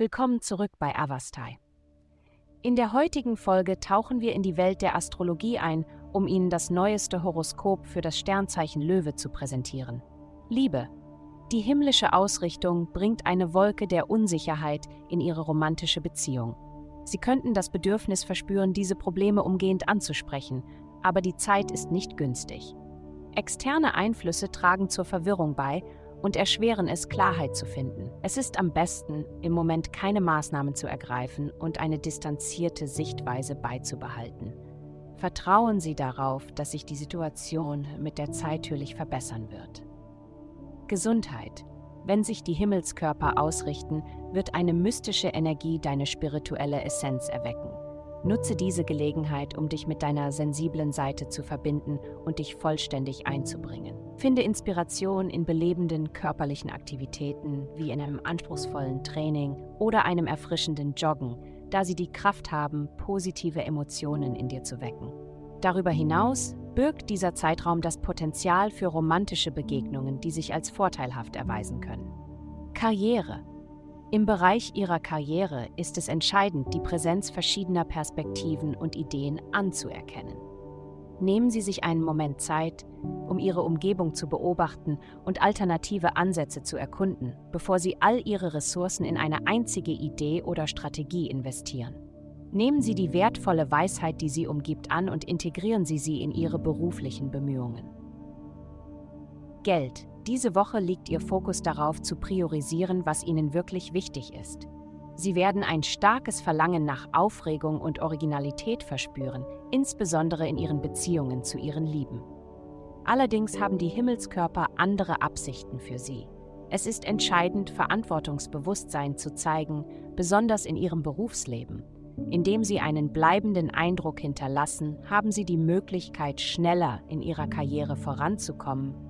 Willkommen zurück bei Avastai. In der heutigen Folge tauchen wir in die Welt der Astrologie ein, um Ihnen das neueste Horoskop für das Sternzeichen Löwe zu präsentieren. Liebe. Die himmlische Ausrichtung bringt eine Wolke der Unsicherheit in Ihre romantische Beziehung. Sie könnten das Bedürfnis verspüren, diese Probleme umgehend anzusprechen, aber die Zeit ist nicht günstig. Externe Einflüsse tragen zur Verwirrung bei und erschweren es, Klarheit zu finden. Es ist am besten, im Moment keine Maßnahmen zu ergreifen und eine distanzierte Sichtweise beizubehalten. Vertrauen Sie darauf, dass sich die Situation mit der Zeit natürlich verbessern wird. Gesundheit. Wenn sich die Himmelskörper ausrichten, wird eine mystische Energie deine spirituelle Essenz erwecken. Nutze diese Gelegenheit, um dich mit deiner sensiblen Seite zu verbinden und dich vollständig einzubringen. Finde Inspiration in belebenden körperlichen Aktivitäten wie in einem anspruchsvollen Training oder einem erfrischenden Joggen, da sie die Kraft haben, positive Emotionen in dir zu wecken. Darüber hinaus birgt dieser Zeitraum das Potenzial für romantische Begegnungen, die sich als vorteilhaft erweisen können. Karriere im Bereich Ihrer Karriere ist es entscheidend, die Präsenz verschiedener Perspektiven und Ideen anzuerkennen. Nehmen Sie sich einen Moment Zeit, um Ihre Umgebung zu beobachten und alternative Ansätze zu erkunden, bevor Sie all Ihre Ressourcen in eine einzige Idee oder Strategie investieren. Nehmen Sie die wertvolle Weisheit, die Sie umgibt, an und integrieren Sie sie in Ihre beruflichen Bemühungen. Geld diese Woche liegt Ihr Fokus darauf, zu priorisieren, was Ihnen wirklich wichtig ist. Sie werden ein starkes Verlangen nach Aufregung und Originalität verspüren, insbesondere in Ihren Beziehungen zu Ihren Lieben. Allerdings haben die Himmelskörper andere Absichten für Sie. Es ist entscheidend, Verantwortungsbewusstsein zu zeigen, besonders in Ihrem Berufsleben. Indem Sie einen bleibenden Eindruck hinterlassen, haben Sie die Möglichkeit, schneller in Ihrer Karriere voranzukommen